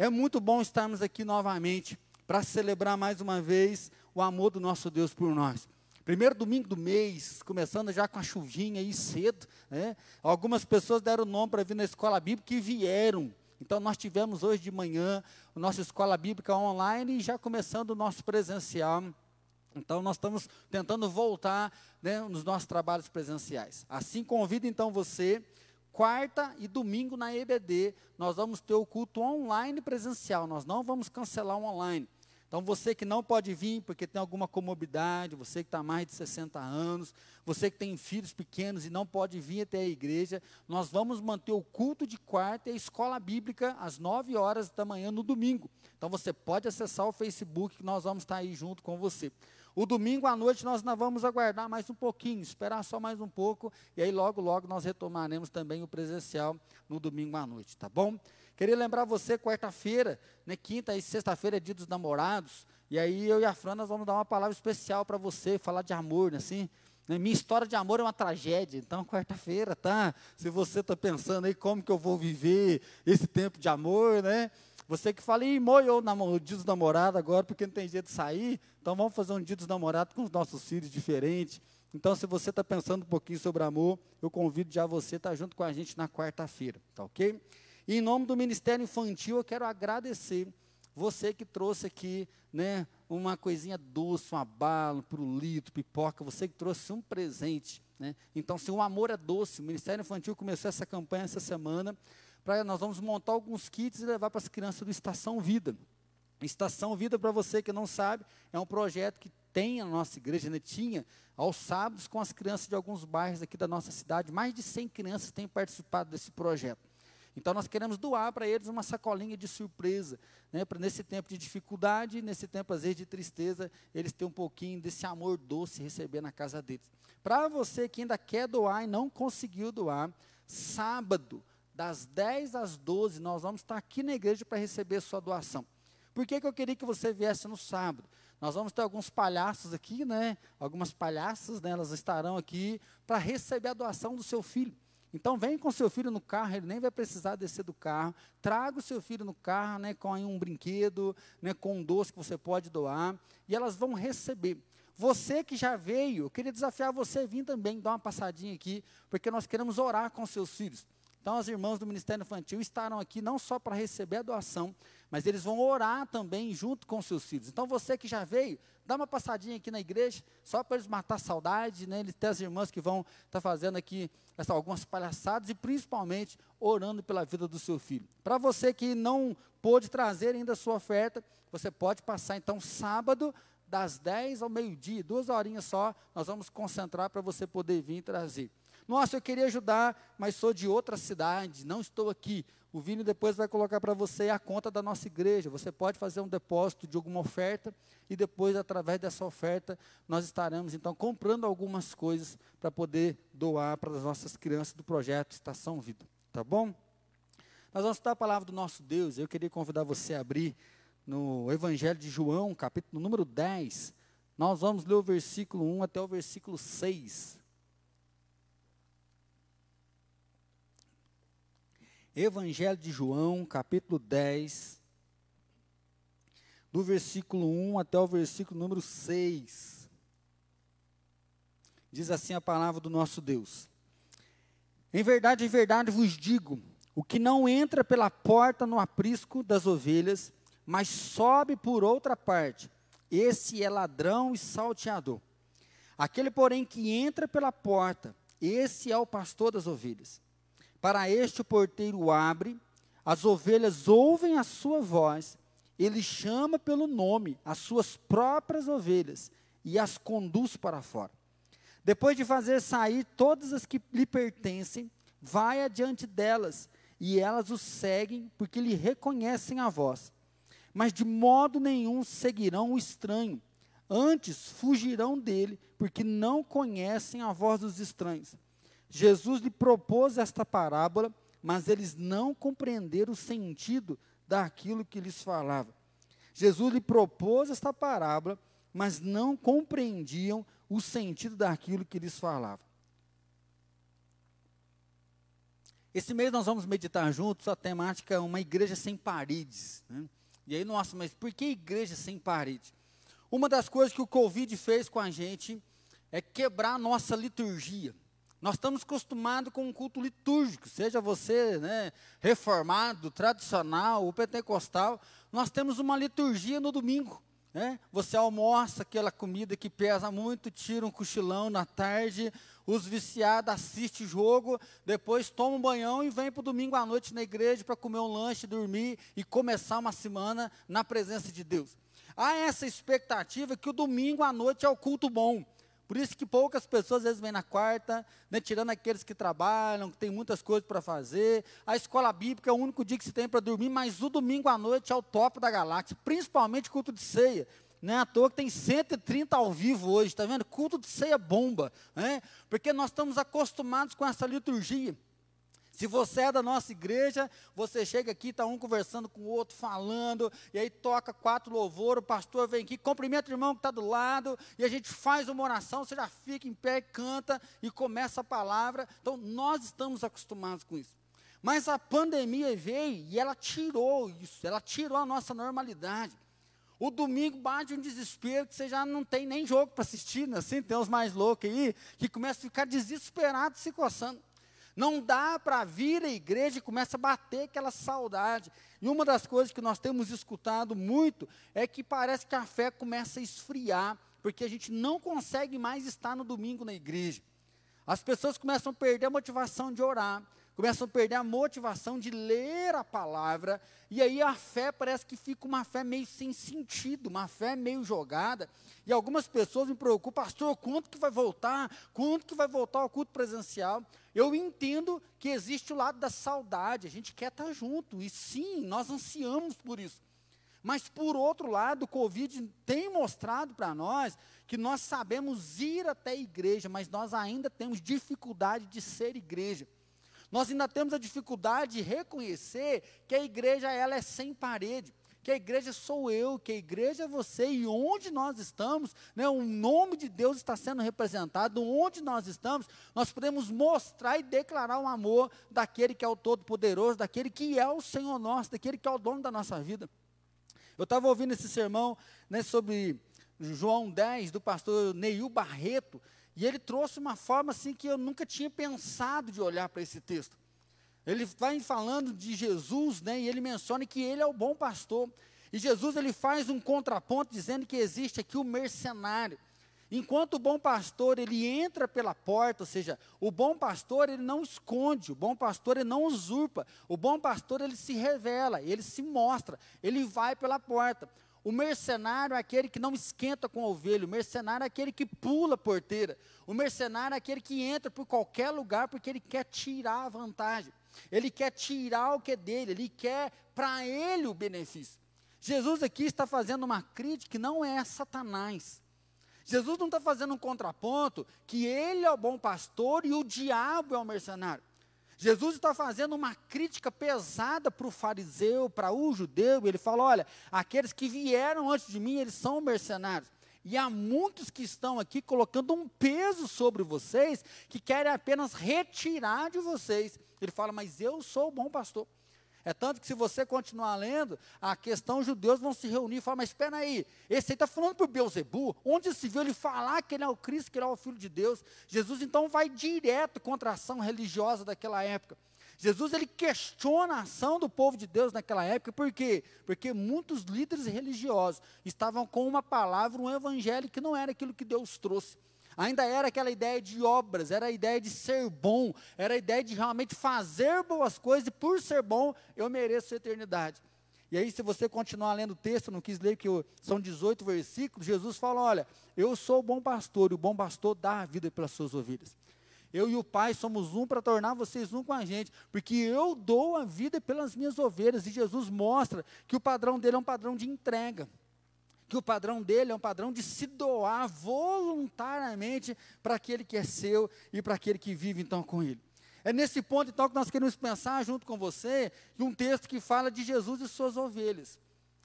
É muito bom estarmos aqui novamente para celebrar mais uma vez o amor do nosso Deus por nós. Primeiro domingo do mês, começando já com a chuvinha aí cedo, né? Algumas pessoas deram nome para vir na escola bíblica e vieram. Então nós tivemos hoje de manhã a nossa escola bíblica online e já começando o nosso presencial. Então nós estamos tentando voltar né, nos nossos trabalhos presenciais. Assim convido então você quarta e domingo na EBD, nós vamos ter o culto online presencial, nós não vamos cancelar o online. Então, você que não pode vir porque tem alguma comorbidade, você que está mais de 60 anos, você que tem filhos pequenos e não pode vir até a igreja, nós vamos manter o culto de quarta e a escola bíblica às 9 horas da manhã no domingo. Então, você pode acessar o Facebook que nós vamos estar aí junto com você. O domingo à noite nós não vamos aguardar mais um pouquinho, esperar só mais um pouco, e aí logo, logo nós retomaremos também o presencial no domingo à noite, tá bom? Queria lembrar você, quarta-feira, né, quinta e sexta-feira é dia dos namorados, e aí eu e a Fran nós vamos dar uma palavra especial para você, falar de amor, né, assim, né, minha história de amor é uma tragédia, então quarta-feira, tá? Se você está pensando aí como que eu vou viver esse tempo de amor, né? Você que fala, ih, moiou o dia dos namorados agora, porque não tem jeito de sair, então vamos fazer um dia dos namorados com os nossos filhos diferente. Então, se você está pensando um pouquinho sobre amor, eu convido já você a estar tá junto com a gente na quarta-feira, tá ok? E em nome do Ministério Infantil, eu quero agradecer você que trouxe aqui, né, uma coisinha doce, um abalo, pirulito, pipoca, você que trouxe um presente, né? Então, se o amor é doce, o Ministério Infantil começou essa campanha essa semana, nós vamos montar alguns kits e levar para as crianças do Estação Vida. Estação Vida, para você que não sabe, é um projeto que tem a nossa igreja, né, tinha aos sábados com as crianças de alguns bairros aqui da nossa cidade. Mais de 100 crianças têm participado desse projeto. Então nós queremos doar para eles uma sacolinha de surpresa, né, para nesse tempo de dificuldade, nesse tempo às vezes de tristeza, eles terem um pouquinho desse amor doce receber na casa deles. Para você que ainda quer doar e não conseguiu doar, sábado das 10 às 12, nós vamos estar aqui na igreja para receber sua doação. Por que, que eu queria que você viesse no sábado? Nós vamos ter alguns palhaços aqui, né? Algumas palhaças, né? Elas estarão aqui para receber a doação do seu filho. Então vem com seu filho no carro, ele nem vai precisar descer do carro. Traga o seu filho no carro, né, com um brinquedo, né, com um doce que você pode doar, e elas vão receber. Você que já veio, eu queria desafiar você a vir também, dar uma passadinha aqui, porque nós queremos orar com seus filhos. Então, as irmãs do Ministério Infantil estarão aqui não só para receber a doação, mas eles vão orar também junto com seus filhos. Então, você que já veio, dá uma passadinha aqui na igreja, só para eles matar saudade, né? Eles têm as irmãs que vão estar tá fazendo aqui essa, algumas palhaçadas e principalmente orando pela vida do seu filho. Para você que não pôde trazer ainda a sua oferta, você pode passar então sábado, das 10 ao meio-dia, duas horinhas só, nós vamos concentrar para você poder vir trazer. Nossa, eu queria ajudar, mas sou de outra cidade, não estou aqui. O Vini depois vai colocar para você a conta da nossa igreja. Você pode fazer um depósito de alguma oferta e depois, através dessa oferta, nós estaremos então comprando algumas coisas para poder doar para as nossas crianças do projeto Estação Vida. Tá bom? Nós vamos estar a palavra do nosso Deus. Eu queria convidar você a abrir no Evangelho de João, capítulo número 10. Nós vamos ler o versículo 1 até o versículo 6. Evangelho de João, capítulo 10, do versículo 1 até o versículo número 6. Diz assim a palavra do nosso Deus: Em verdade, em verdade vos digo: o que não entra pela porta no aprisco das ovelhas, mas sobe por outra parte, esse é ladrão e salteador. Aquele, porém, que entra pela porta, esse é o pastor das ovelhas. Para este o porteiro abre, as ovelhas ouvem a sua voz, ele chama pelo nome as suas próprias ovelhas e as conduz para fora. Depois de fazer sair todas as que lhe pertencem, vai adiante delas, e elas o seguem, porque lhe reconhecem a voz. Mas de modo nenhum seguirão o estranho, antes fugirão dele, porque não conhecem a voz dos estranhos. Jesus lhe propôs esta parábola, mas eles não compreenderam o sentido daquilo que lhes falava. Jesus lhe propôs esta parábola, mas não compreendiam o sentido daquilo que lhes falava. Esse mês nós vamos meditar juntos, a temática uma igreja sem paredes. Né? E aí, nossa, mas por que igreja sem paredes? Uma das coisas que o Covid fez com a gente é quebrar a nossa liturgia. Nós estamos acostumados com um culto litúrgico, seja você né, reformado, tradicional ou pentecostal, nós temos uma liturgia no domingo. Né? Você almoça aquela comida que pesa muito, tira um cochilão na tarde, os viciados assistem jogo, depois toma um banhão e vem para o domingo à noite na igreja para comer um lanche, dormir e começar uma semana na presença de Deus. Há essa expectativa que o domingo à noite é o culto bom. Por isso que poucas pessoas às vezes vêm na quarta, né, tirando aqueles que trabalham, que tem muitas coisas para fazer. A escola bíblica é o único dia que se tem para dormir, mas o domingo à noite é o top da galáxia, principalmente culto de ceia. Não é à toa que tem 130 ao vivo hoje, está vendo? Culto de ceia bomba, né? porque nós estamos acostumados com essa liturgia. Se você é da nossa igreja, você chega aqui, está um conversando com o outro, falando, e aí toca quatro louvor, o pastor vem aqui, cumprimenta o irmão que está do lado, e a gente faz uma oração, você já fica em pé, canta e começa a palavra. Então, nós estamos acostumados com isso. Mas a pandemia veio e ela tirou isso, ela tirou a nossa normalidade. O domingo bate um desespero que você já não tem nem jogo para assistir, né? assim, tem os mais loucos aí, que começam a ficar desesperados se coçando. Não dá para vir à igreja e começa a bater aquela saudade. E uma das coisas que nós temos escutado muito é que parece que a fé começa a esfriar, porque a gente não consegue mais estar no domingo na igreja. As pessoas começam a perder a motivação de orar, começam a perder a motivação de ler a palavra, e aí a fé parece que fica uma fé meio sem sentido, uma fé meio jogada. E algumas pessoas me preocupam, pastor, quanto que vai voltar? Quanto que vai voltar ao culto presencial? Eu entendo que existe o lado da saudade, a gente quer estar junto, e sim, nós ansiamos por isso. Mas, por outro lado, o Covid tem mostrado para nós que nós sabemos ir até a igreja, mas nós ainda temos dificuldade de ser igreja. Nós ainda temos a dificuldade de reconhecer que a igreja ela é sem parede que a igreja sou eu, que a igreja é você, e onde nós estamos, né, o nome de Deus está sendo representado, onde nós estamos, nós podemos mostrar e declarar o amor daquele que é o Todo-Poderoso, daquele que é o Senhor nosso, daquele que é o dono da nossa vida. Eu estava ouvindo esse sermão né, sobre João 10, do pastor Neil Barreto, e ele trouxe uma forma assim que eu nunca tinha pensado de olhar para esse texto. Ele vai falando de Jesus, né, e ele menciona que ele é o bom pastor. E Jesus ele faz um contraponto dizendo que existe aqui o mercenário. Enquanto o bom pastor ele entra pela porta, ou seja, o bom pastor ele não esconde, o bom pastor ele não usurpa, o bom pastor ele se revela, ele se mostra, ele vai pela porta. O mercenário é aquele que não esquenta com a ovelha, o mercenário é aquele que pula a porteira, o mercenário é aquele que entra por qualquer lugar porque ele quer tirar a vantagem. Ele quer tirar o que é dele, ele quer para ele o benefício. Jesus aqui está fazendo uma crítica que não é Satanás. Jesus não está fazendo um contraponto que ele é o bom pastor e o diabo é o mercenário. Jesus está fazendo uma crítica pesada para o fariseu, para o judeu. Ele fala: olha, aqueles que vieram antes de mim, eles são mercenários. E há muitos que estão aqui colocando um peso sobre vocês, que querem apenas retirar de vocês. Ele fala, mas eu sou o bom pastor. É tanto que se você continuar lendo, a questão os judeus vão se reunir e falar, mas espera aí, esse aí está falando para o Beuzebu, onde se viu ele falar que ele é o Cristo, que ele é o Filho de Deus. Jesus então vai direto contra a ação religiosa daquela época. Jesus ele questiona a ação do povo de Deus naquela época, por quê? Porque muitos líderes religiosos estavam com uma palavra, um evangelho que não era aquilo que Deus trouxe. Ainda era aquela ideia de obras, era a ideia de ser bom, era a ideia de realmente fazer boas coisas e por ser bom eu mereço a eternidade. E aí, se você continuar lendo o texto, não quis ler que são 18 versículos, Jesus fala: Olha, eu sou o bom pastor, e o bom pastor dá a vida pelas suas ovelhas. Eu e o Pai somos um para tornar vocês um com a gente, porque eu dou a vida pelas minhas ovelhas, e Jesus mostra que o padrão dele é um padrão de entrega, que o padrão dele é um padrão de se doar voluntariamente para aquele que é seu e para aquele que vive então com ele. É nesse ponto então que nós queremos pensar junto com você um texto que fala de Jesus e suas ovelhas.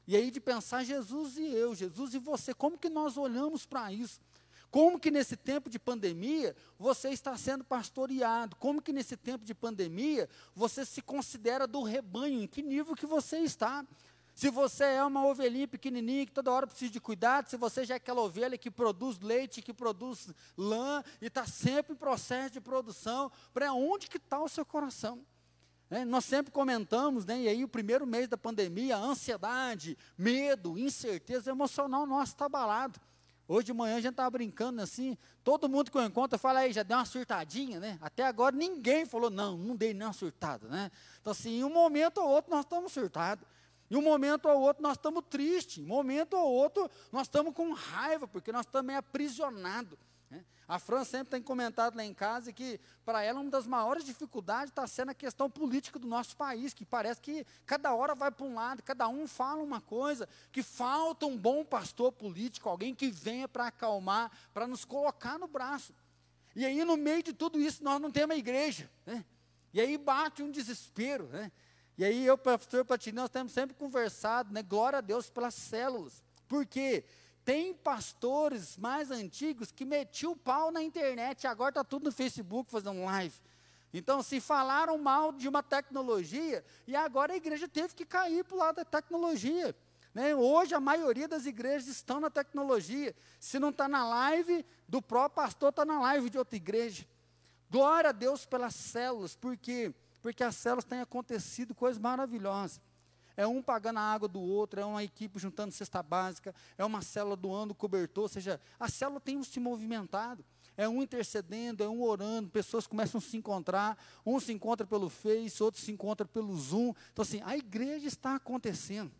E aí de pensar Jesus e eu, Jesus e você, como que nós olhamos para isso? Como que nesse tempo de pandemia você está sendo pastoreado? Como que nesse tempo de pandemia você se considera do rebanho? Em que nível que você está? Se você é uma ovelhinha pequenininha que toda hora precisa de cuidado, se você já é aquela ovelha que produz leite, que produz lã e está sempre em processo de produção, para onde que está o seu coração? É, nós sempre comentamos, né, e aí o primeiro mês da pandemia, a ansiedade, medo, incerteza emocional nosso está abalado. Hoje de manhã a gente estava brincando assim, todo mundo que eu encontro fala aí, já deu uma surtadinha, né? Até agora ninguém falou, não, não dei nem uma surtada, né? Então assim, em um momento ou outro nós estamos surtados. Em um momento ou outro nós estamos tristes, um momento ou outro nós estamos com raiva, porque nós estamos aprisionados. Né? A Fran sempre tem comentado lá em casa que, para ela, uma das maiores dificuldades está sendo a questão política do nosso país, que parece que cada hora vai para um lado, cada um fala uma coisa, que falta um bom pastor político, alguém que venha para acalmar, para nos colocar no braço. E aí, no meio de tudo isso, nós não temos a igreja. Né? E aí bate um desespero. Né? E aí eu, pastor Patini, nós temos sempre conversado, né? Glória a Deus pelas células. Por quê? Tem pastores mais antigos que metiam o pau na internet, agora está tudo no Facebook fazendo live. Então, se falaram mal de uma tecnologia, e agora a igreja teve que cair para o lado da tecnologia. Né? Hoje a maioria das igrejas estão na tecnologia. Se não está na live do próprio pastor, está na live de outra igreja. Glória a Deus pelas células, porque porque as células têm acontecido coisas maravilhosas. É um pagando a água do outro, é uma equipe juntando cesta básica, é uma célula doando cobertor, ou seja, a célula tem se movimentado. É um intercedendo, é um orando, pessoas começam a se encontrar, um se encontra pelo Face, outro se encontra pelo Zoom. Então, assim, a igreja está acontecendo.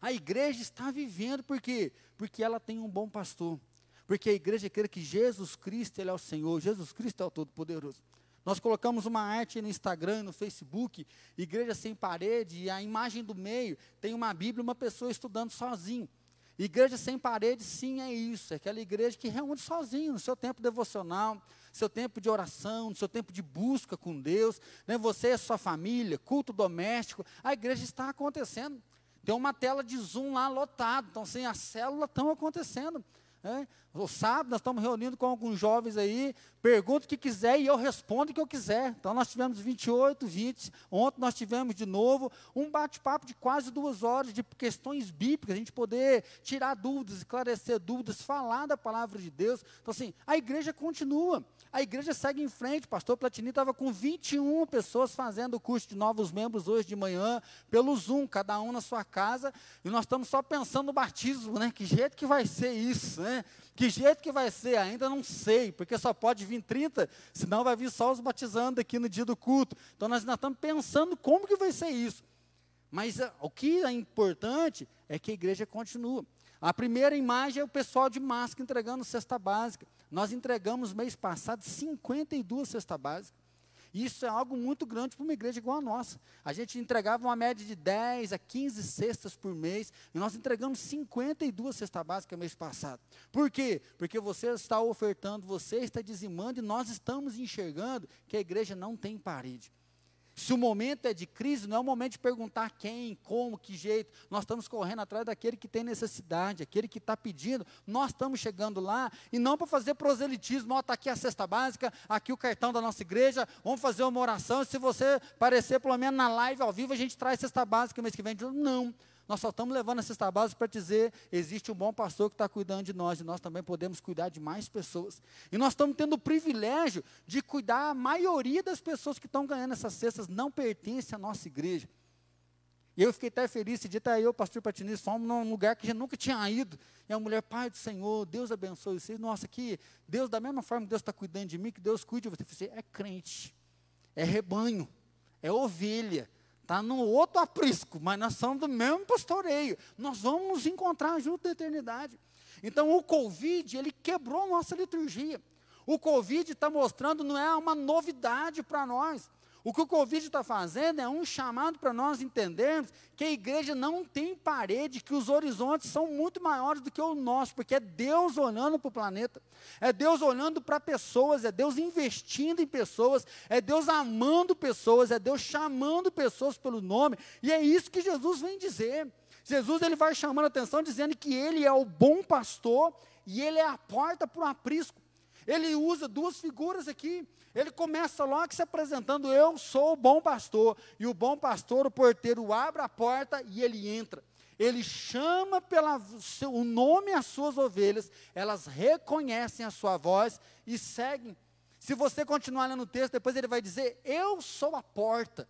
A igreja está vivendo, por quê? Porque ela tem um bom pastor. Porque a igreja quer que Jesus Cristo, Ele é o Senhor, Jesus Cristo é o Todo-Poderoso. Nós colocamos uma arte no Instagram, no Facebook, Igreja Sem Parede, e a imagem do meio tem uma Bíblia uma pessoa estudando sozinho. Igreja sem parede, sim, é isso. É aquela igreja que reúne sozinho, no seu tempo devocional, seu tempo de oração, no seu tempo de busca com Deus. Né? Você e sua família, culto doméstico. A igreja está acontecendo. Tem uma tela de Zoom lá lotada. Então, assim, as células estão acontecendo. Né? O sábado nós estamos reunindo com alguns jovens aí, pergunta o que quiser e eu respondo o que eu quiser. Então nós tivemos 28, 20, ontem nós tivemos de novo um bate-papo de quase duas horas de questões bíblicas, a gente poder tirar dúvidas, esclarecer dúvidas, falar da palavra de Deus. Então assim, a igreja continua, a igreja segue em frente. Pastor Platini estava com 21 pessoas fazendo o curso de novos membros hoje de manhã, pelo Zoom, cada um na sua casa, e nós estamos só pensando no batismo, né? Que jeito que vai ser isso, né? Que jeito que vai ser? Ainda não sei, porque só pode vir 30, senão vai vir só os batizando aqui no dia do culto. Então nós ainda estamos pensando como que vai ser isso. Mas uh, o que é importante é que a igreja continua. A primeira imagem é o pessoal de máscara entregando cesta básica. Nós entregamos mês passado 52 cesta básica. Isso é algo muito grande para uma igreja igual a nossa. A gente entregava uma média de 10 a 15 cestas por mês, e nós entregamos 52 cestas básicas mês passado. Por quê? Porque você está ofertando, você está dizimando, e nós estamos enxergando que a igreja não tem parede. Se o momento é de crise, não é o momento de perguntar quem, como, que jeito. Nós estamos correndo atrás daquele que tem necessidade, aquele que está pedindo. Nós estamos chegando lá e não para fazer proselitismo. Está aqui a cesta básica, aqui o cartão da nossa igreja. Vamos fazer uma oração. Se você aparecer pelo menos na live ao vivo, a gente traz cesta básica mês que vem. Não. Nós só estamos levando cesta básica para dizer: existe um bom pastor que está cuidando de nós e nós também podemos cuidar de mais pessoas. E nós estamos tendo o privilégio de cuidar, a maioria das pessoas que estão ganhando essas cestas não pertence à nossa igreja. E eu fiquei até feliz, esse dia até eu, pastor Patinis, fomos num lugar que a gente nunca tinha ido. E a mulher, Pai do Senhor, Deus abençoe vocês. Nossa, que Deus, da mesma forma que Deus está cuidando de mim, que Deus cuide de você. Você é crente, é rebanho, é ovelha. Está no outro aprisco, mas nós somos do mesmo pastoreio. Nós vamos nos encontrar junto da eternidade. Então o Covid, ele quebrou nossa liturgia. O Covid está mostrando, não é uma novidade para nós. O que o Covid está fazendo é um chamado para nós entendermos que a igreja não tem parede, que os horizontes são muito maiores do que o nosso, porque é Deus olhando para o planeta, é Deus olhando para pessoas, é Deus investindo em pessoas, é Deus amando pessoas, é Deus chamando pessoas pelo nome, e é isso que Jesus vem dizer. Jesus ele vai chamando a atenção dizendo que ele é o bom pastor e ele é a porta para o aprisco. Ele usa duas figuras aqui. Ele começa logo se apresentando: Eu sou o bom pastor. E o bom pastor, o porteiro, abre a porta e ele entra. Ele chama pelo nome as suas ovelhas, elas reconhecem a sua voz e seguem. Se você continuar lendo o texto, depois ele vai dizer: Eu sou a porta.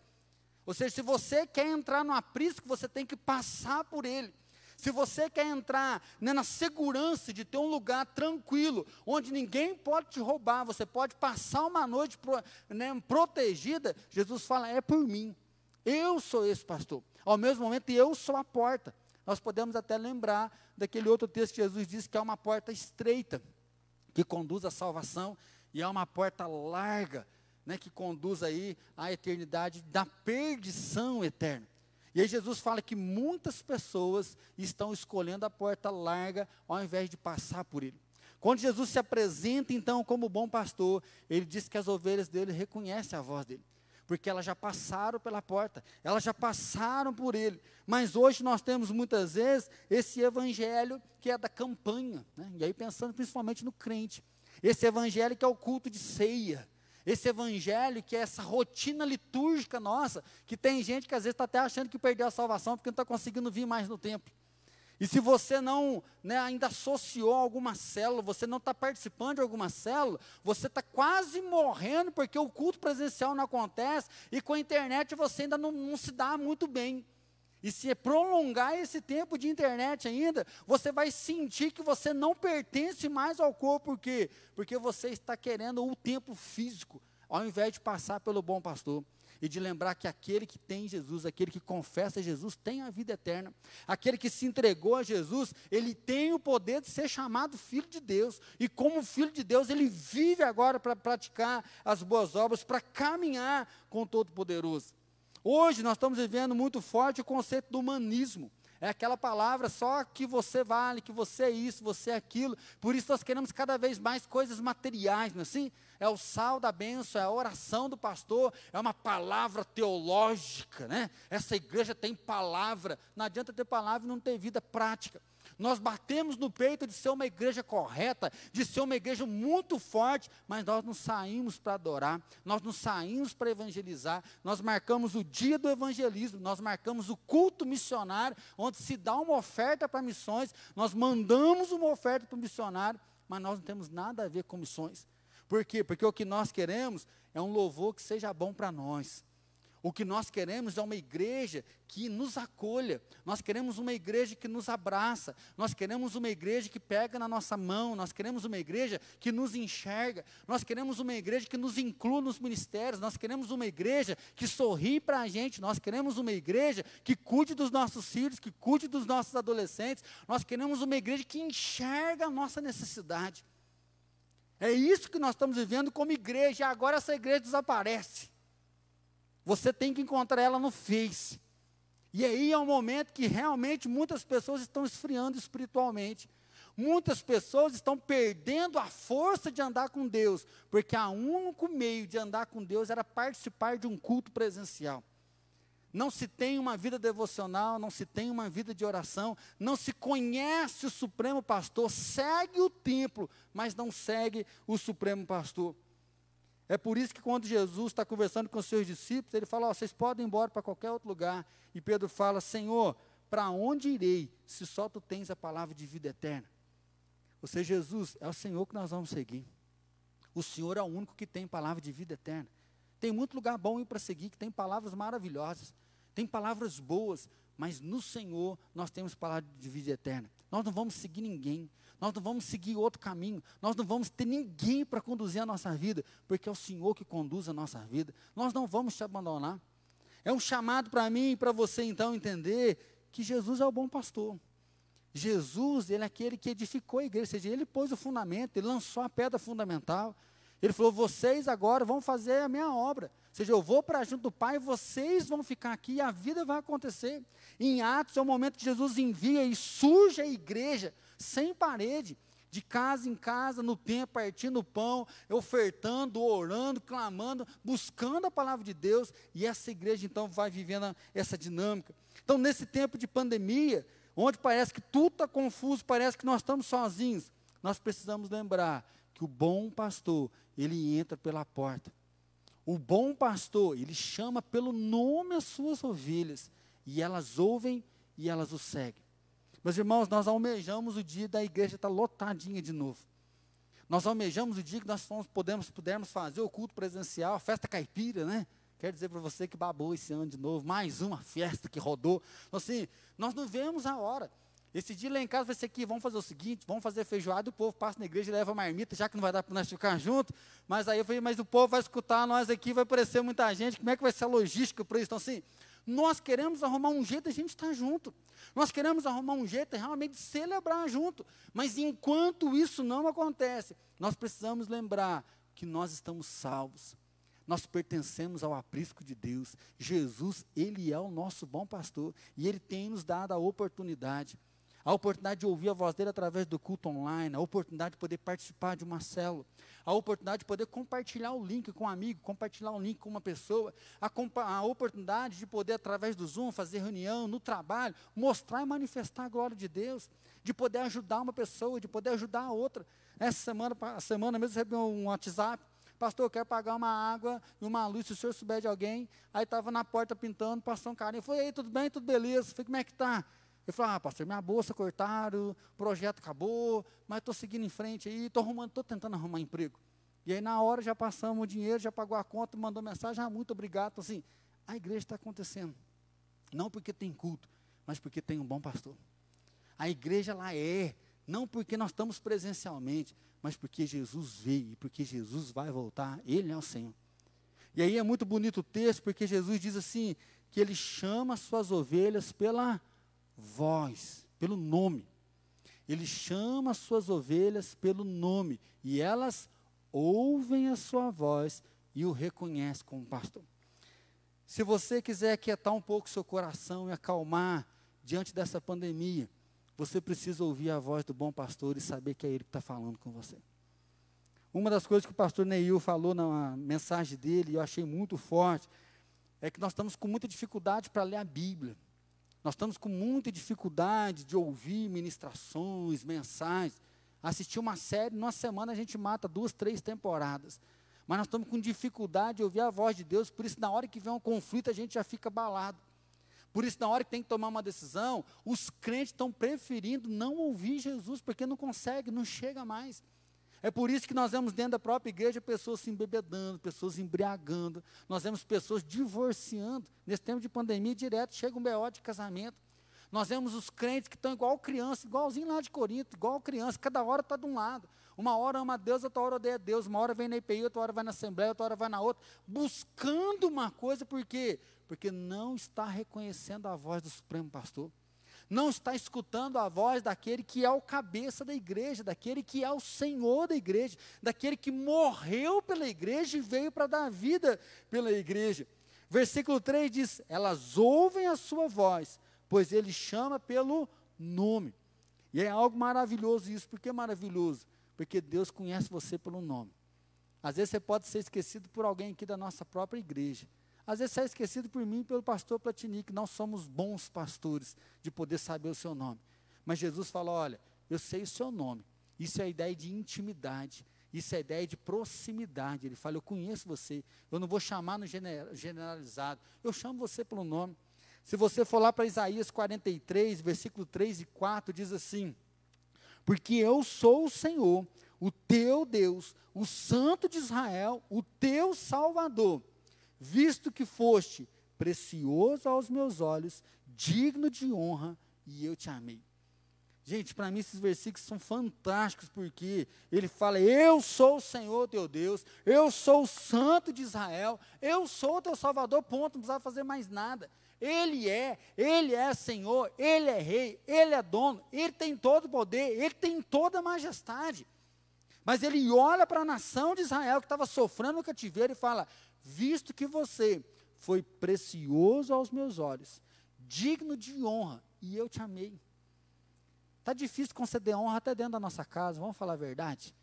Ou seja, se você quer entrar no aprisco, você tem que passar por ele. Se você quer entrar né, na segurança de ter um lugar tranquilo, onde ninguém pode te roubar, você pode passar uma noite pro, né, protegida, Jesus fala: é por mim. Eu sou esse pastor. Ao mesmo momento, eu sou a porta. Nós podemos até lembrar daquele outro texto que Jesus disse que é uma porta estreita, que conduz à salvação, e é uma porta larga, né, que conduz aí à eternidade da perdição eterna. E aí Jesus fala que muitas pessoas estão escolhendo a porta larga ao invés de passar por ele. Quando Jesus se apresenta então como bom pastor, ele diz que as ovelhas dele reconhecem a voz dele, porque elas já passaram pela porta, elas já passaram por ele. Mas hoje nós temos muitas vezes esse evangelho que é da campanha, né? e aí pensando principalmente no crente, esse evangelho que é o culto de ceia, esse evangelho, que é essa rotina litúrgica nossa, que tem gente que às vezes está até achando que perdeu a salvação porque não está conseguindo vir mais no templo. E se você não né, ainda associou alguma célula, você não está participando de alguma célula, você está quase morrendo porque o culto presencial não acontece e com a internet você ainda não, não se dá muito bem. E se prolongar esse tempo de internet ainda, você vai sentir que você não pertence mais ao corpo, por quê? Porque você está querendo o tempo físico, ao invés de passar pelo bom pastor. E de lembrar que aquele que tem Jesus, aquele que confessa Jesus, tem a vida eterna. Aquele que se entregou a Jesus, ele tem o poder de ser chamado filho de Deus. E como filho de Deus, ele vive agora para praticar as boas obras, para caminhar com o Todo-Poderoso. Hoje nós estamos vivendo muito forte o conceito do humanismo. É aquela palavra só que você vale, que você é isso, você é aquilo. Por isso nós queremos cada vez mais coisas materiais, não é assim? É o sal da bênção, é a oração do pastor, é uma palavra teológica, né? Essa igreja tem palavra. Não adianta ter palavra e não ter vida prática. Nós batemos no peito de ser uma igreja correta, de ser uma igreja muito forte, mas nós não saímos para adorar, nós não saímos para evangelizar, nós marcamos o dia do evangelismo, nós marcamos o culto missionário, onde se dá uma oferta para missões, nós mandamos uma oferta para o missionário, mas nós não temos nada a ver com missões. Por quê? Porque o que nós queremos é um louvor que seja bom para nós. O que nós queremos é uma igreja que nos acolha, nós queremos uma igreja que nos abraça, nós queremos uma igreja que pega na nossa mão, nós queremos uma igreja que nos enxerga, nós queremos uma igreja que nos inclua nos ministérios, nós queremos uma igreja que sorri para a gente, nós queremos uma igreja que cuide dos nossos filhos, que cuide dos nossos adolescentes, nós queremos uma igreja que enxerga a nossa necessidade. É isso que nós estamos vivendo como igreja, agora essa igreja desaparece. Você tem que encontrar ela no Face. E aí é um momento que realmente muitas pessoas estão esfriando espiritualmente. Muitas pessoas estão perdendo a força de andar com Deus, porque o único meio de andar com Deus era participar de um culto presencial. Não se tem uma vida devocional, não se tem uma vida de oração, não se conhece o Supremo Pastor, segue o templo, mas não segue o Supremo Pastor. É por isso que quando Jesus está conversando com os seus discípulos, ele fala: oh, vocês podem ir embora para qualquer outro lugar. E Pedro fala: Senhor, para onde irei se só tu tens a palavra de vida eterna? Ou seja, Jesus é o Senhor que nós vamos seguir. O Senhor é o único que tem palavra de vida eterna. Tem muito lugar bom para seguir, que tem palavras maravilhosas, tem palavras boas, mas no Senhor nós temos palavra de vida eterna. Nós não vamos seguir ninguém, nós não vamos seguir outro caminho, nós não vamos ter ninguém para conduzir a nossa vida, porque é o Senhor que conduz a nossa vida. Nós não vamos te abandonar. É um chamado para mim e para você então entender que Jesus é o bom pastor. Jesus, ele é aquele que edificou a igreja, ou seja, ele pôs o fundamento, ele lançou a pedra fundamental. Ele falou: vocês agora vão fazer a minha obra. Ou seja, eu vou para junto do Pai, vocês vão ficar aqui e a vida vai acontecer. Em Atos é o momento que Jesus envia e surge a igreja sem parede, de casa em casa, no tempo, partindo o pão, ofertando, orando, clamando, buscando a palavra de Deus, e essa igreja então vai vivendo essa dinâmica. Então, nesse tempo de pandemia, onde parece que tudo está confuso, parece que nós estamos sozinhos, nós precisamos lembrar que o bom pastor, ele entra pela porta. O bom pastor, ele chama pelo nome as suas ovelhas, e elas ouvem e elas o seguem. Meus irmãos, nós almejamos o dia da igreja estar lotadinha de novo. Nós almejamos o dia que nós fomos, podemos, pudermos fazer o culto presencial, a festa caipira, né? Quero dizer para você que babou esse ano de novo, mais uma festa que rodou. Então, assim, nós não vemos a hora. Esse dia lá em casa vai ser aqui, vamos fazer o seguinte, vamos fazer feijoada, o povo passa na igreja e leva marmita, já que não vai dar para nós ficar juntos. Mas aí eu falei, mas o povo vai escutar nós aqui, vai aparecer muita gente, como é que vai ser a logística para isso? Então, assim, nós queremos arrumar um jeito de a gente estar junto. Nós queremos arrumar um jeito de realmente celebrar junto. Mas enquanto isso não acontece, nós precisamos lembrar que nós estamos salvos. Nós pertencemos ao aprisco de Deus. Jesus, Ele é o nosso bom pastor. E Ele tem nos dado a oportunidade. A oportunidade de ouvir a voz dele através do culto online, a oportunidade de poder participar de uma célula, a oportunidade de poder compartilhar o link com um amigo, compartilhar o link com uma pessoa, a, a oportunidade de poder, através do Zoom, fazer reunião no trabalho, mostrar e manifestar a glória de Deus, de poder ajudar uma pessoa, de poder ajudar a outra. Essa semana, a semana mesmo, recebi um WhatsApp pastor, eu quero pagar uma água e uma luz, se o senhor souber de alguém. Aí estava na porta pintando, passou um carinha. Eu falei, tudo bem, tudo beleza? Falei, como é que está? Eu falei, ah, pastor, minha bolsa cortaram, o projeto acabou, mas estou seguindo em frente aí, estou arrumando, estou tentando arrumar emprego. E aí na hora já passamos o dinheiro, já pagou a conta, mandou mensagem, ah, muito obrigado. Então, assim, a igreja está acontecendo. Não porque tem culto, mas porque tem um bom pastor. A igreja lá é, não porque nós estamos presencialmente, mas porque Jesus veio e porque Jesus vai voltar, Ele é o Senhor. E aí é muito bonito o texto, porque Jesus diz assim, que Ele chama as suas ovelhas pela voz, pelo nome. Ele chama as suas ovelhas pelo nome e elas ouvem a sua voz e o reconhecem como pastor. Se você quiser aquietar um pouco seu coração e acalmar diante dessa pandemia, você precisa ouvir a voz do bom pastor e saber que é ele que está falando com você. Uma das coisas que o pastor Neil falou na mensagem dele, e eu achei muito forte, é que nós estamos com muita dificuldade para ler a Bíblia. Nós estamos com muita dificuldade de ouvir ministrações, mensagens. Assistir uma série, numa semana a gente mata duas, três temporadas. Mas nós estamos com dificuldade de ouvir a voz de Deus, por isso, na hora que vem um conflito, a gente já fica abalado. Por isso, na hora que tem que tomar uma decisão, os crentes estão preferindo não ouvir Jesus, porque não consegue, não chega mais. É por isso que nós vemos dentro da própria igreja pessoas se embebedando, pessoas embriagando, nós vemos pessoas divorciando. Nesse tempo de pandemia, direto chega um BO de casamento. Nós vemos os crentes que estão igual criança, igualzinho lá de Corinto, igual criança, cada hora está de um lado. Uma hora ama a Deus, outra hora odeia a Deus, uma hora vem na IPI, outra hora vai na Assembleia, outra hora vai na outra, buscando uma coisa, por quê? Porque não está reconhecendo a voz do Supremo Pastor não está escutando a voz daquele que é o cabeça da igreja, daquele que é o Senhor da igreja, daquele que morreu pela igreja e veio para dar vida pela igreja. Versículo 3 diz: Elas ouvem a sua voz, pois ele chama pelo nome. E é algo maravilhoso isso. Por que maravilhoso? Porque Deus conhece você pelo nome. Às vezes você pode ser esquecido por alguém aqui da nossa própria igreja. Às vezes é esquecido por mim e pelo pastor Platini, que nós somos bons pastores de poder saber o seu nome. Mas Jesus fala: olha, eu sei o seu nome. Isso é a ideia de intimidade. Isso é a ideia de proximidade. Ele fala: Eu conheço você. Eu não vou chamar no generalizado. Eu chamo você pelo nome. Se você for lá para Isaías 43, versículo 3 e 4, diz assim: Porque eu sou o Senhor, o teu Deus, o Santo de Israel, o teu Salvador visto que foste precioso aos meus olhos, digno de honra, e eu te amei. Gente, para mim esses versículos são fantásticos, porque ele fala: Eu sou o Senhor teu Deus, eu sou o Santo de Israel, eu sou o teu Salvador, ponto, não precisava fazer mais nada. Ele é, Ele é Senhor, Ele é Rei, Ele é dono, Ele tem todo o poder, Ele tem toda a majestade. Mas ele olha para a nação de Israel que estava sofrendo no cativeiro e fala: visto que você foi precioso aos meus olhos, digno de honra, e eu te amei. Está difícil conceder honra até dentro da nossa casa, vamos falar a verdade?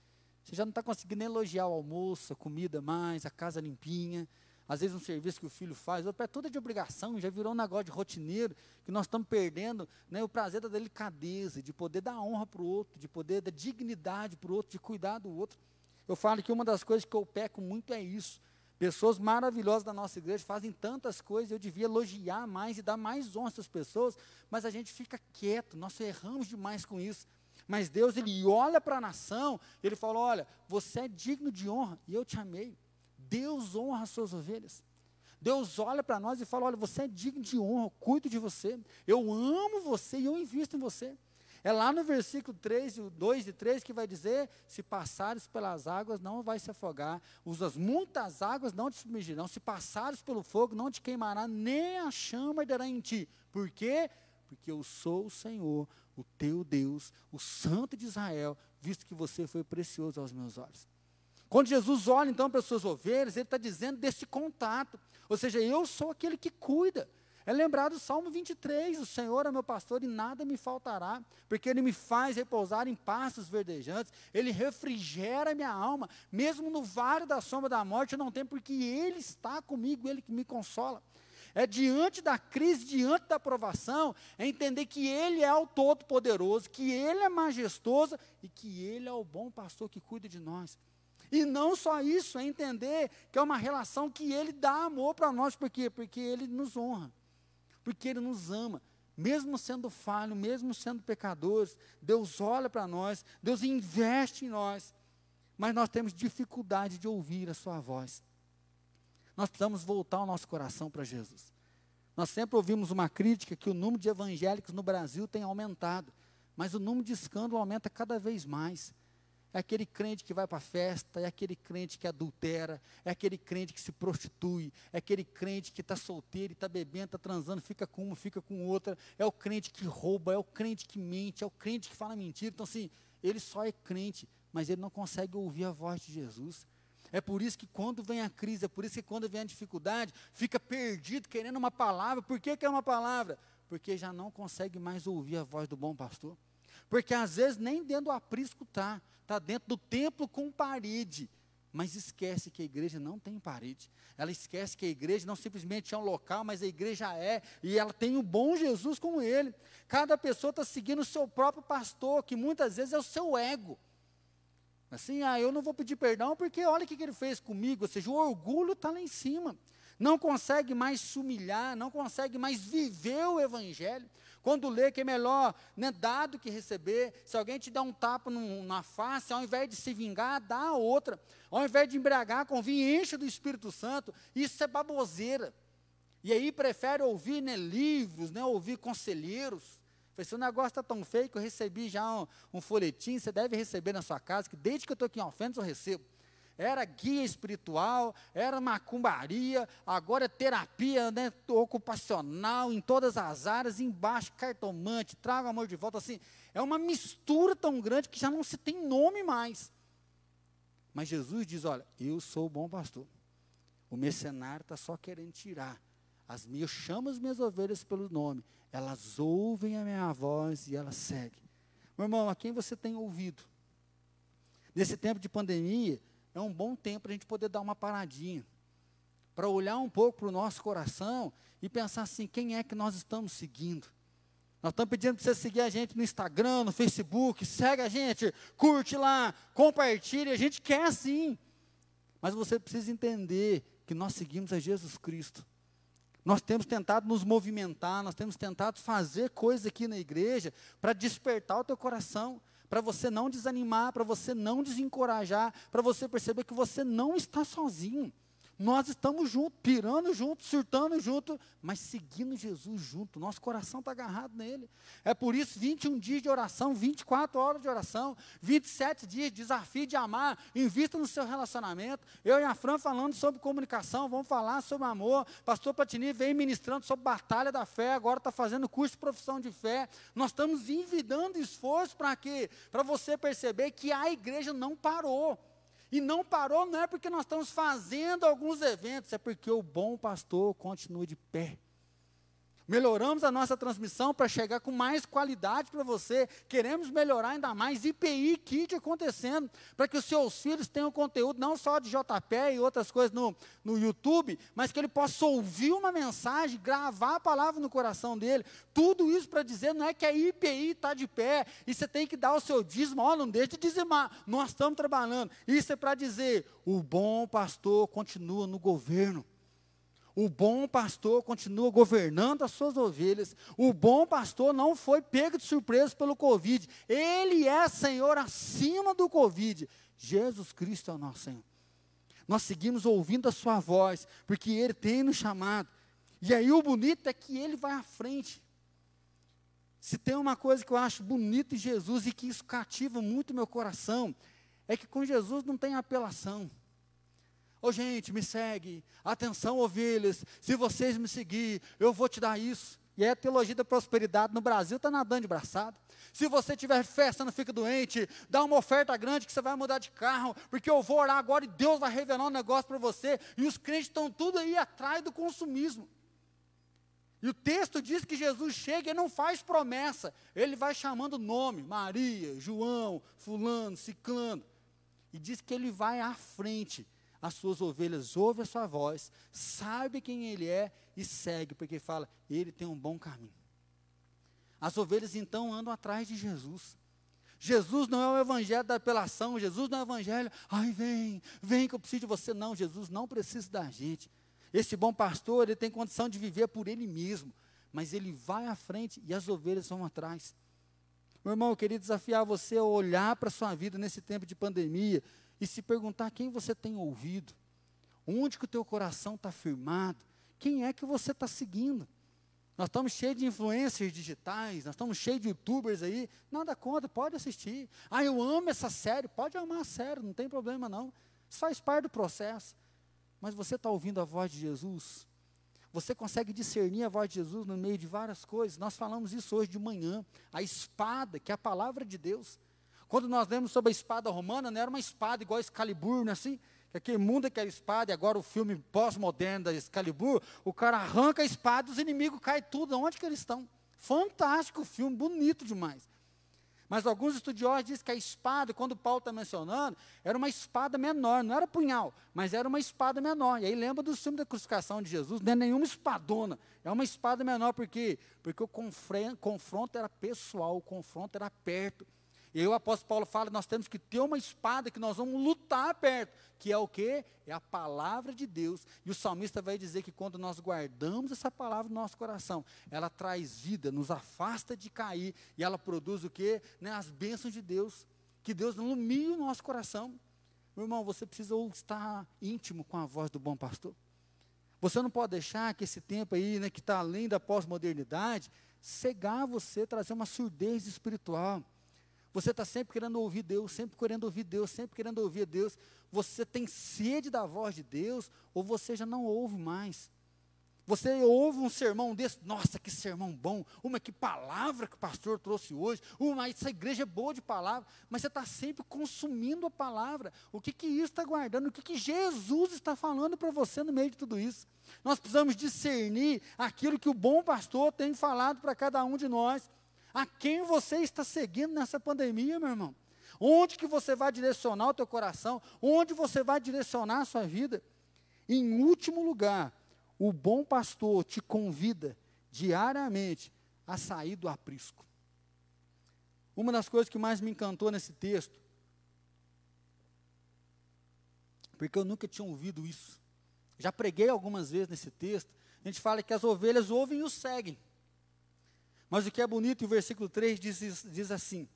Você já não está conseguindo elogiar o almoço, a comida mais, a casa limpinha. às vezes um serviço que o filho faz, é tudo de obrigação, já virou um negócio de rotineiro, que nós estamos perdendo né, o prazer da delicadeza, de poder dar honra para o outro, de poder dar dignidade para o outro, de cuidar do outro. Eu falo que uma das coisas que eu peco muito é isso. Pessoas maravilhosas da nossa igreja fazem tantas coisas, eu devia elogiar mais e dar mais honra essas pessoas, mas a gente fica quieto, nós erramos demais com isso. Mas Deus, Ele olha para a nação, Ele fala: Olha, você é digno de honra e eu te amei. Deus honra as suas ovelhas. Deus olha para nós e fala: Olha, você é digno de honra, eu cuido de você, eu amo você e eu invisto em você. É lá no versículo 3, 2 e 3 que vai dizer: Se passares pelas águas, não vai se afogar, usas muitas águas, não te submergirão, se passares pelo fogo, não te queimará, nem a chama arderá em ti. Por quê? Porque eu sou o Senhor, o teu Deus, o Santo de Israel, visto que você foi precioso aos meus olhos. Quando Jesus olha então para as suas ovelhas, ele está dizendo desse contato. Ou seja, eu sou aquele que cuida. É lembrado o Salmo 23, o Senhor é meu pastor e nada me faltará, porque Ele me faz repousar em pastos verdejantes, Ele refrigera minha alma, mesmo no vale da sombra da morte eu não tenho, porque Ele está comigo, Ele que me consola. É diante da crise, diante da provação, é entender que Ele é o Todo-Poderoso, que Ele é majestoso e que Ele é o bom pastor que cuida de nós. E não só isso, é entender que é uma relação que Ele dá amor para nós, por quê? Porque Ele nos honra, porque Ele nos ama. Mesmo sendo falho, mesmo sendo pecadores, Deus olha para nós, Deus investe em nós, mas nós temos dificuldade de ouvir a Sua voz. Nós precisamos voltar o nosso coração para Jesus. Nós sempre ouvimos uma crítica que o número de evangélicos no Brasil tem aumentado, mas o número de escândalo aumenta cada vez mais. É aquele crente que vai para a festa, é aquele crente que adultera, é aquele crente que se prostitui, é aquele crente que está solteiro e está bebendo, está transando, fica com uma, fica com outra, é o crente que rouba, é o crente que mente, é o crente que fala mentira. Então, assim, ele só é crente, mas ele não consegue ouvir a voz de Jesus. É por isso que quando vem a crise, é por isso que quando vem a dificuldade, fica perdido querendo uma palavra. Por que, que é uma palavra? Porque já não consegue mais ouvir a voz do bom pastor. Porque às vezes nem dentro do aprisco está, está dentro do templo com parede. Mas esquece que a igreja não tem parede. Ela esquece que a igreja não simplesmente é um local, mas a igreja é, e ela tem o bom Jesus com ele. Cada pessoa está seguindo o seu próprio pastor, que muitas vezes é o seu ego. Assim, ah, eu não vou pedir perdão porque olha o que, que ele fez comigo. Ou seja, o orgulho está lá em cima. Não consegue mais se humilhar, não consegue mais viver o evangelho. Quando lê que é melhor né, dar do que receber, se alguém te dá um tapa na face, ao invés de se vingar, dá a outra. Ao invés de embriagar com vinho, enche do Espírito Santo. Isso é baboseira. E aí prefere ouvir né, livros, né, ouvir conselheiros. Falei, se o negócio está tão feio que eu recebi já um, um folhetim, você deve receber na sua casa, que desde que eu estou aqui em Alfenas eu recebo. Era guia espiritual, era macumbaria, agora é terapia né, ocupacional em todas as áreas, embaixo cartomante, traga o amor de volta, assim. É uma mistura tão grande que já não se tem nome mais. Mas Jesus diz: olha, eu sou o bom pastor. O mercenário está só querendo tirar. As minhas, eu chamo as minhas ovelhas pelo nome elas ouvem a minha voz e elas seguem. Meu irmão, a quem você tem ouvido? Nesse tempo de pandemia, é um bom tempo para a gente poder dar uma paradinha, para olhar um pouco para o nosso coração e pensar assim: quem é que nós estamos seguindo? Nós estamos pedindo para você seguir a gente no Instagram, no Facebook, segue a gente, curte lá, compartilhe, a gente quer sim. Mas você precisa entender que nós seguimos a Jesus Cristo. Nós temos tentado nos movimentar, nós temos tentado fazer coisas aqui na igreja para despertar o teu coração, para você não desanimar, para você não desencorajar, para você perceber que você não está sozinho. Nós estamos juntos, pirando juntos, surtando junto, mas seguindo Jesus junto. Nosso coração está agarrado nele. É por isso 21 dias de oração, 24 horas de oração, 27 dias de desafio de amar. Invista no seu relacionamento. Eu e a Fran falando sobre comunicação, vamos falar sobre amor. Pastor Patini vem ministrando sobre batalha da fé, agora está fazendo curso de profissão de fé. Nós estamos envidando esforço para quê? Para você perceber que a igreja não parou. E não parou, não é porque nós estamos fazendo alguns eventos, é porque o bom pastor continua de pé. Melhoramos a nossa transmissão para chegar com mais qualidade para você. Queremos melhorar ainda mais IPI Kit acontecendo, para que os seus filhos tenham conteúdo não só de JP e outras coisas no, no YouTube, mas que ele possa ouvir uma mensagem, gravar a palavra no coração dele. Tudo isso para dizer, não é que a IPI está de pé e você tem que dar o seu dízimo, oh, não deixe de dizimar, nós estamos trabalhando. Isso é para dizer, o bom pastor continua no governo. O bom pastor continua governando as suas ovelhas. O bom pastor não foi pego de surpresa pelo Covid. Ele é Senhor acima do Covid. Jesus Cristo é o nosso Senhor. Nós seguimos ouvindo a Sua voz, porque Ele tem nos chamado. E aí o bonito é que Ele vai à frente. Se tem uma coisa que eu acho bonita em Jesus e que isso cativa muito meu coração, é que com Jesus não tem apelação. Ô oh, gente, me segue. Atenção, ovelhas. Se vocês me seguir, eu vou te dar isso. E a teologia da prosperidade no Brasil está nadando de braçada. Se você tiver você não fica doente, dá uma oferta grande que você vai mudar de carro, porque eu vou orar agora e Deus vai revelar um negócio para você. E os crentes estão tudo aí atrás do consumismo. E o texto diz que Jesus chega e não faz promessa, ele vai chamando nome, Maria, João, Fulano, Ciclano, e diz que ele vai à frente as suas ovelhas ouvem a sua voz, sabe quem ele é e segue, porque fala, ele tem um bom caminho. As ovelhas então andam atrás de Jesus. Jesus não é o evangelho da apelação, Jesus não é o evangelho, ai vem, vem que eu preciso de você. Não, Jesus não precisa da gente. Esse bom pastor, ele tem condição de viver por ele mesmo, mas ele vai à frente e as ovelhas vão atrás. Meu irmão, eu queria desafiar você a olhar para a sua vida nesse tempo de pandemia, e se perguntar quem você tem ouvido, onde que o teu coração está firmado, quem é que você está seguindo. Nós estamos cheios de influencers digitais, nós estamos cheios de youtubers aí, nada contra, pode assistir. Ah, eu amo essa série, pode amar a série, não tem problema não. Isso faz parte do processo. Mas você está ouvindo a voz de Jesus? Você consegue discernir a voz de Jesus no meio de várias coisas? Nós falamos isso hoje de manhã. A espada, que é a palavra de Deus. Quando nós lemos sobre a espada romana, não era uma espada igual a Excalibur, não é assim? Que aquele mundo que era espada, e agora o filme pós-moderno da Excalibur, o cara arranca a espada e os inimigos caem tudo. Onde que eles estão? Fantástico o filme, bonito demais. Mas alguns estudiosos dizem que a espada, quando Paulo está mencionando, era uma espada menor, não era punhal, mas era uma espada menor. E aí lembra do filme da crucificação de Jesus, não é nenhuma espadona, é uma espada menor, por quê? Porque o confronto era pessoal, o confronto era perto. E aí o apóstolo Paulo fala, nós temos que ter uma espada que nós vamos lutar perto, que é o quê? É a palavra de Deus. E o salmista vai dizer que quando nós guardamos essa palavra no nosso coração, ela traz vida, nos afasta de cair, e ela produz o quê? Né, as bênçãos de Deus, que Deus ilumine o nosso coração. Meu irmão, você precisa estar íntimo com a voz do bom pastor. Você não pode deixar que esse tempo aí, né, que está além da pós-modernidade, cegar você, trazer uma surdez espiritual. Você está sempre querendo ouvir Deus, sempre querendo ouvir Deus, sempre querendo ouvir Deus. Você tem sede da voz de Deus ou você já não ouve mais? Você ouve um sermão desse, nossa, que sermão bom, uma que palavra que o pastor trouxe hoje, uma, essa igreja é boa de palavra, mas você está sempre consumindo a palavra. O que, que isso está guardando? O que, que Jesus está falando para você no meio de tudo isso? Nós precisamos discernir aquilo que o bom pastor tem falado para cada um de nós. A quem você está seguindo nessa pandemia, meu irmão? Onde que você vai direcionar o teu coração? Onde você vai direcionar a sua vida? Em último lugar, o bom pastor te convida diariamente a sair do aprisco. Uma das coisas que mais me encantou nesse texto, porque eu nunca tinha ouvido isso. Já preguei algumas vezes nesse texto. A gente fala que as ovelhas ouvem e o seguem. Mas o que é bonito, o versículo 3 diz, diz assim: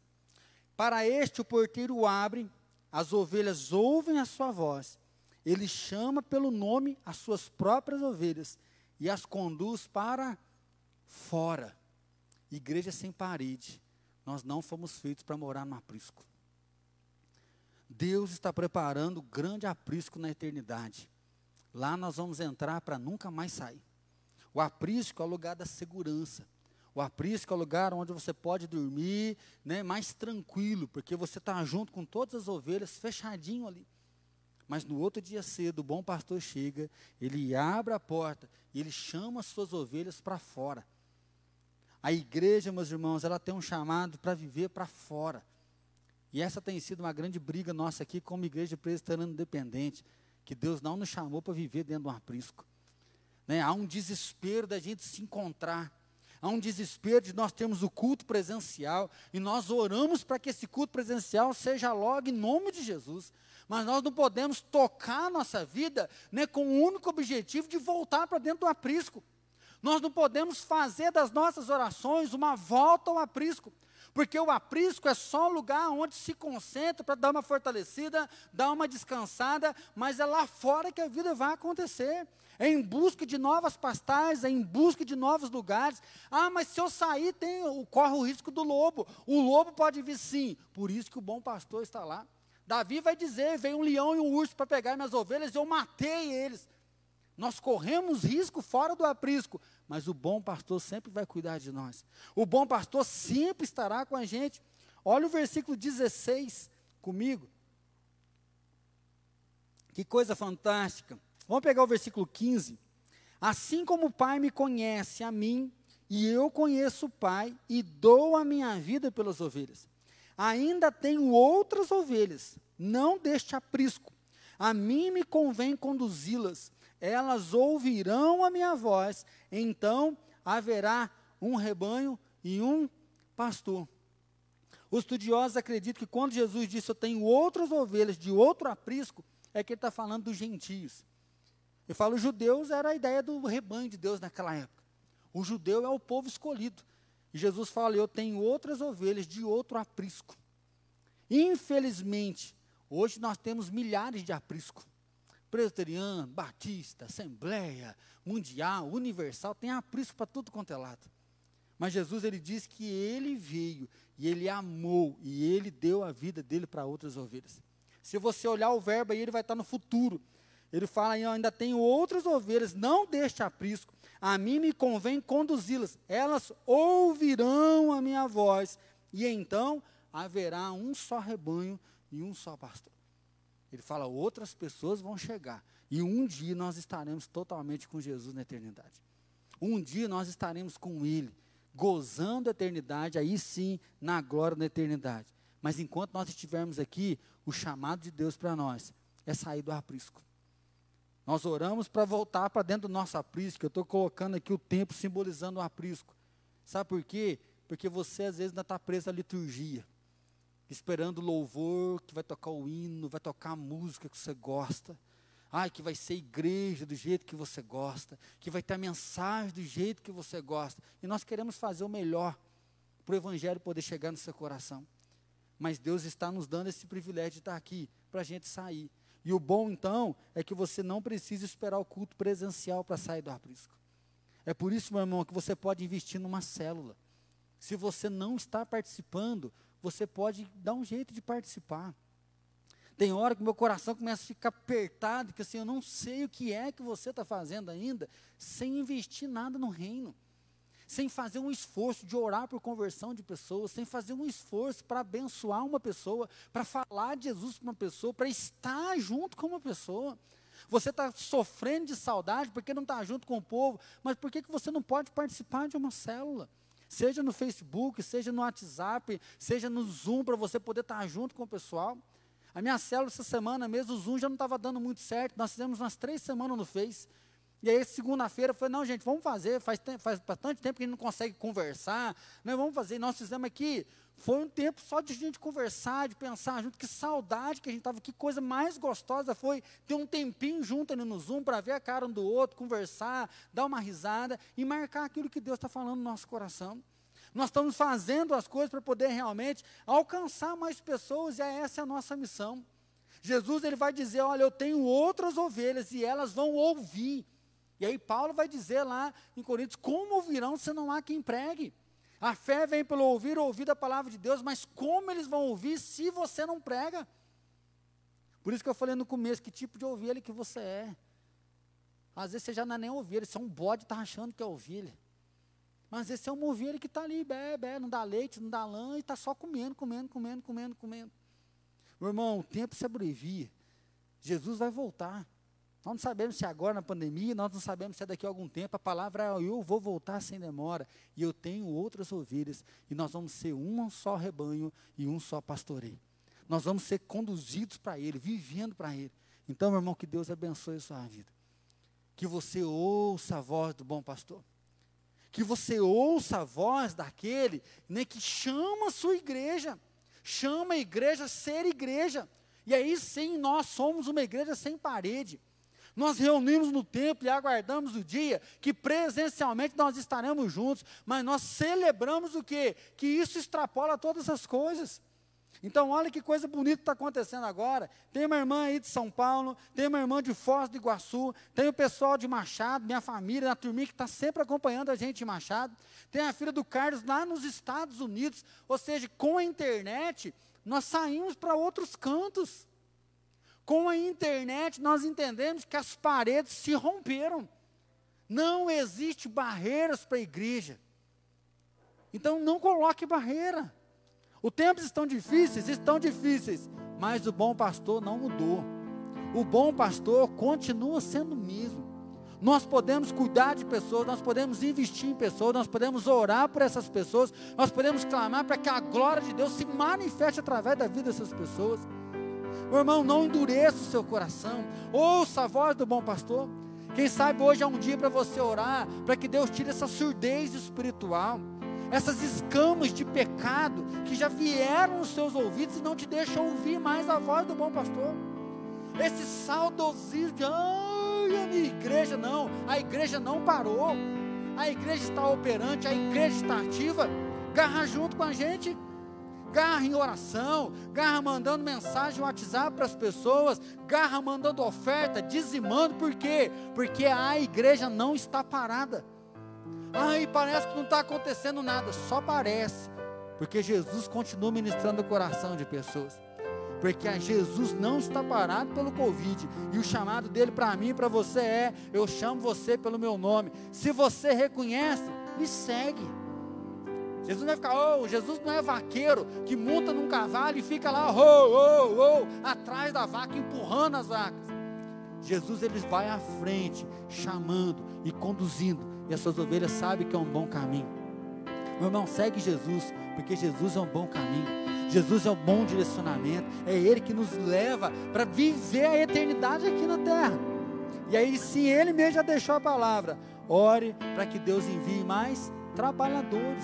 Para este o porteiro abre, as ovelhas ouvem a sua voz, ele chama pelo nome as suas próprias ovelhas e as conduz para fora. Igreja sem parede. Nós não fomos feitos para morar no aprisco. Deus está preparando grande aprisco na eternidade. Lá nós vamos entrar para nunca mais sair. O aprisco é o lugar da segurança. O aprisco é o lugar onde você pode dormir né, mais tranquilo, porque você está junto com todas as ovelhas, fechadinho ali. Mas no outro dia cedo, o bom pastor chega, ele abre a porta e ele chama as suas ovelhas para fora. A igreja, meus irmãos, ela tem um chamado para viver para fora. E essa tem sido uma grande briga nossa aqui como igreja presbiteriana independente, que Deus não nos chamou para viver dentro de um aprisco. Né? Há um desespero da gente se encontrar. Há um desespero de nós termos o culto presencial e nós oramos para que esse culto presencial seja logo em nome de Jesus. Mas nós não podemos tocar a nossa vida né, com o único objetivo de voltar para dentro do aprisco. Nós não podemos fazer das nossas orações uma volta ao aprisco, porque o aprisco é só um lugar onde se concentra para dar uma fortalecida, dar uma descansada, mas é lá fora que a vida vai acontecer. É em busca de novas pastagens, é em busca de novos lugares. Ah, mas se eu sair, tem, corre o risco do lobo. O lobo pode vir sim, por isso que o bom pastor está lá. Davi vai dizer: veio um leão e um urso para pegar minhas ovelhas, e eu matei eles. Nós corremos risco fora do aprisco, mas o bom pastor sempre vai cuidar de nós. O bom pastor sempre estará com a gente. Olha o versículo 16 comigo. Que coisa fantástica. Vamos pegar o versículo 15. Assim como o Pai me conhece a mim, e eu conheço o Pai, e dou a minha vida pelas ovelhas. Ainda tenho outras ovelhas, não deste aprisco. A mim me convém conduzi-las elas ouvirão a minha voz, então haverá um rebanho e um pastor. Os estudiosos acreditam que quando Jesus disse eu tenho outras ovelhas de outro aprisco, é que ele está falando dos gentios. Eu falo, judeus era a ideia do rebanho de Deus naquela época. O judeu é o povo escolhido. E Jesus fala, eu tenho outras ovelhas de outro aprisco. Infelizmente, hoje nós temos milhares de apriscos presbiteriano, batista, assembleia, mundial, universal, tem aprisco para tudo quanto é lado. Mas Jesus ele diz que ele veio e ele amou e ele deu a vida dele para outras ovelhas. Se você olhar o verbo aí, ele vai estar no futuro. Ele fala, ainda tenho outras ovelhas, não deste aprisco. A mim me convém conduzi-las. Elas ouvirão a minha voz. E então haverá um só rebanho e um só pastor. Ele fala: outras pessoas vão chegar. E um dia nós estaremos totalmente com Jesus na eternidade. Um dia nós estaremos com Ele, gozando a eternidade, aí sim, na glória da eternidade. Mas enquanto nós estivermos aqui, o chamado de Deus para nós é sair do aprisco. Nós oramos para voltar para dentro do nosso aprisco. Eu estou colocando aqui o tempo simbolizando o aprisco. Sabe por quê? Porque você às vezes ainda está preso à liturgia esperando o louvor, que vai tocar o hino, vai tocar a música que você gosta. Ai, que vai ser igreja do jeito que você gosta, que vai ter a mensagem do jeito que você gosta. E nós queremos fazer o melhor para o Evangelho poder chegar no seu coração. Mas Deus está nos dando esse privilégio de estar aqui, para a gente sair. E o bom, então, é que você não precisa esperar o culto presencial para sair do aprisco. É por isso, meu irmão, que você pode investir numa célula. Se você não está participando, você pode dar um jeito de participar. Tem hora que meu coração começa a ficar apertado, que assim, eu não sei o que é que você está fazendo ainda, sem investir nada no reino. Sem fazer um esforço de orar por conversão de pessoas, sem fazer um esforço para abençoar uma pessoa, para falar de Jesus para uma pessoa, para estar junto com uma pessoa. Você está sofrendo de saudade porque não está junto com o povo, mas por que, que você não pode participar de uma célula? Seja no Facebook, seja no WhatsApp, seja no Zoom, para você poder estar junto com o pessoal. A minha célula essa semana mesmo, o Zoom já não estava dando muito certo. Nós fizemos umas três semanas no Face. E aí, segunda-feira, eu falei, não, gente, vamos fazer. Faz, faz bastante tempo que a gente não consegue conversar. Né, vamos fazer. Nós fizemos aqui. Foi um tempo só de gente conversar, de pensar junto. Que saudade que a gente estava. Que coisa mais gostosa foi ter um tempinho junto ali no Zoom para ver a cara um do outro, conversar, dar uma risada e marcar aquilo que Deus está falando no nosso coração. Nós estamos fazendo as coisas para poder realmente alcançar mais pessoas e essa é a nossa missão. Jesus ele vai dizer: Olha, eu tenho outras ovelhas e elas vão ouvir. E aí Paulo vai dizer lá em Coríntios, como ouvirão se não há quem pregue? A fé vem pelo ouvir, ouvir a palavra de Deus, mas como eles vão ouvir se você não prega? Por isso que eu falei no começo, que tipo de ovelha que você é. Às vezes você já não é nem ovelha, você é um bode está achando que é ovelha. Mas às vezes você é uma ovelha que está ali, bebe, não dá leite, não dá lã, e está só comendo, comendo, comendo, comendo, comendo. Meu irmão, o tempo se abrevia. Jesus vai voltar. Nós não sabemos se é agora na pandemia, nós não sabemos se é daqui a algum tempo. A palavra é: eu vou voltar sem demora, e eu tenho outras ovelhas, e nós vamos ser um só rebanho e um só pastoreio. Nós vamos ser conduzidos para Ele, vivendo para Ele. Então, meu irmão, que Deus abençoe a sua vida. Que você ouça a voz do bom pastor. Que você ouça a voz daquele né, que chama a sua igreja. Chama a igreja a ser igreja. E aí sim nós somos uma igreja sem parede. Nós reunimos no templo e aguardamos o dia que presencialmente nós estaremos juntos, mas nós celebramos o quê? Que isso extrapola todas as coisas. Então, olha que coisa bonita está acontecendo agora. Tem uma irmã aí de São Paulo, tem uma irmã de Foz do Iguaçu, tem o pessoal de Machado, minha família, a turminha que está sempre acompanhando a gente em Machado. Tem a filha do Carlos lá nos Estados Unidos. Ou seja, com a internet, nós saímos para outros cantos. Com a internet, nós entendemos que as paredes se romperam. Não existe barreiras para a igreja. Então, não coloque barreira. Os tempos estão difíceis, estão difíceis, mas o bom pastor não mudou. O bom pastor continua sendo o mesmo. Nós podemos cuidar de pessoas, nós podemos investir em pessoas, nós podemos orar por essas pessoas, nós podemos clamar para que a glória de Deus se manifeste através da vida dessas pessoas. Meu irmão, não endureça o seu coração. Ouça a voz do bom pastor. Quem sabe hoje é um dia para você orar, para que Deus tire essa surdez espiritual, essas escamas de pecado que já vieram nos seus ouvidos e não te deixam ouvir mais a voz do bom pastor. Esse saudosismo de, ai, a minha igreja, não, a igreja não parou, a igreja está operante, a igreja está ativa, garra junto com a gente garra em oração, garra mandando mensagem no WhatsApp para as pessoas, garra mandando oferta, dizimando, por quê? Porque a igreja não está parada. Ai, parece que não está acontecendo nada, só parece, porque Jesus continua ministrando o coração de pessoas. Porque Jesus não está parado pelo Covid. E o chamado dele para mim e para você é: eu chamo você pelo meu nome. Se você reconhece, me segue. Jesus não vai ficar, oh, Jesus não é vaqueiro que monta num cavalo e fica lá, oh, oh, oh, atrás da vaca, empurrando as vacas. Jesus ele vai à frente, chamando e conduzindo, e as suas ovelhas sabem que é um bom caminho. Meu irmão, segue Jesus, porque Jesus é um bom caminho. Jesus é um bom direcionamento, é Ele que nos leva para viver a eternidade aqui na terra. E aí, se Ele mesmo já deixou a palavra, ore para que Deus envie mais trabalhadores.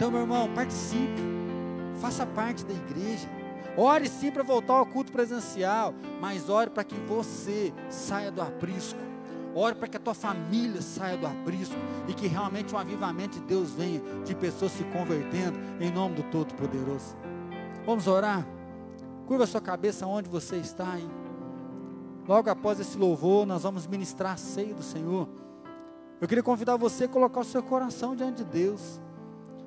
Então, meu irmão, participe, faça parte da igreja. Ore sim para voltar ao culto presencial, mas ore para que você saia do aprisco. Ore para que a tua família saia do aprisco e que realmente um avivamento de Deus venha, de pessoas se convertendo em nome do Todo-Poderoso. Vamos orar? Curva sua cabeça onde você está aí. Logo após esse louvor, nós vamos ministrar a ceia do Senhor. Eu queria convidar você a colocar o seu coração diante de Deus.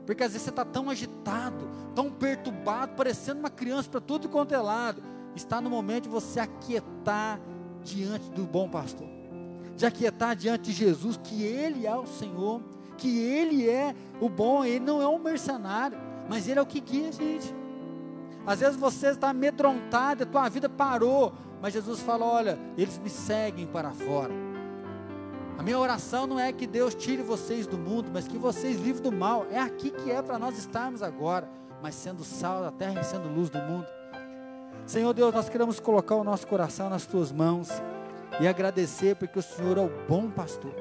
Porque às vezes você está tão agitado, tão perturbado, parecendo uma criança para tudo quanto é lado. Está no momento de você aquietar diante do bom pastor. De aquietar diante de Jesus, que Ele é o Senhor, que Ele é o bom, Ele não é um mercenário, mas Ele é o que guia a gente. Às vezes você está amedrontado, a tua vida parou, mas Jesus fala: olha, eles me seguem para fora. A minha oração não é que Deus tire vocês do mundo, mas que vocês livrem do mal. É aqui que é para nós estarmos agora, mas sendo sal da terra e sendo luz do mundo. Senhor Deus, nós queremos colocar o nosso coração nas tuas mãos e agradecer porque o Senhor é o bom pastor.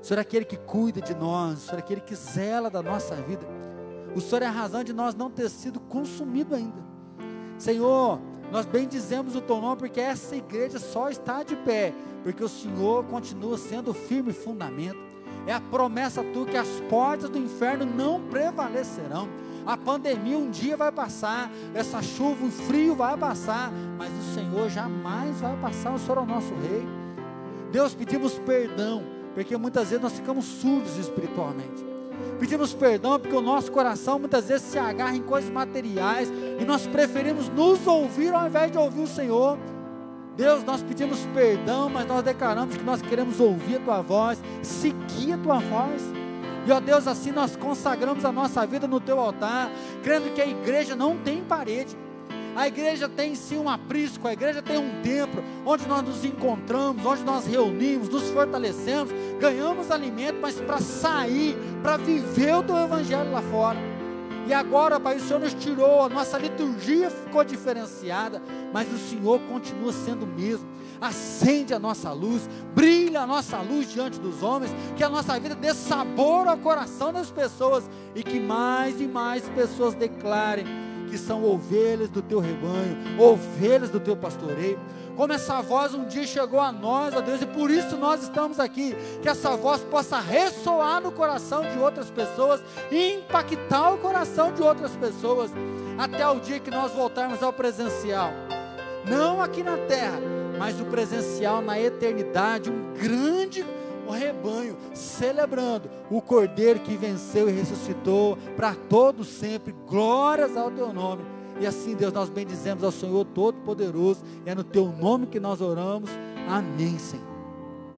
O Senhor é aquele que cuida de nós, o Senhor é aquele que zela da nossa vida. O Senhor é a razão de nós não ter sido consumido ainda. Senhor, nós bendizemos o teu nome porque essa igreja só está de pé, porque o Senhor continua sendo o firme fundamento. É a promessa tua que as portas do inferno não prevalecerão. A pandemia um dia vai passar, essa chuva, o frio vai passar, mas o Senhor jamais vai passar. O Senhor é o nosso rei. Deus, pedimos perdão, porque muitas vezes nós ficamos surdos espiritualmente. Pedimos perdão porque o nosso coração muitas vezes se agarra em coisas materiais e nós preferimos nos ouvir ao invés de ouvir o Senhor. Deus, nós pedimos perdão, mas nós declaramos que nós queremos ouvir a tua voz, seguir a tua voz. E ó Deus, assim nós consagramos a nossa vida no teu altar, crendo que a igreja não tem parede. A igreja tem sim um aprisco, a igreja tem um templo onde nós nos encontramos, onde nós reunimos, nos fortalecemos, ganhamos alimento, mas para sair, para viver o teu evangelho lá fora. E agora, Pai, o Senhor nos tirou, a nossa liturgia ficou diferenciada, mas o Senhor continua sendo o mesmo. Acende a nossa luz, brilha a nossa luz diante dos homens, que a nossa vida dê sabor ao coração das pessoas e que mais e mais pessoas declarem que são ovelhas do teu rebanho, ovelhas do teu pastoreio. Como essa voz um dia chegou a nós, ó Deus, e por isso nós estamos aqui, que essa voz possa ressoar no coração de outras pessoas e impactar o coração de outras pessoas, até o dia que nós voltarmos ao presencial. Não aqui na terra, mas o presencial na eternidade, um grande o rebanho, celebrando o Cordeiro que venceu e ressuscitou para todos sempre. Glórias ao teu nome. E assim, Deus, nós bendizemos ao Senhor Todo-Poderoso. É no teu nome que nós oramos. Amém, Senhor.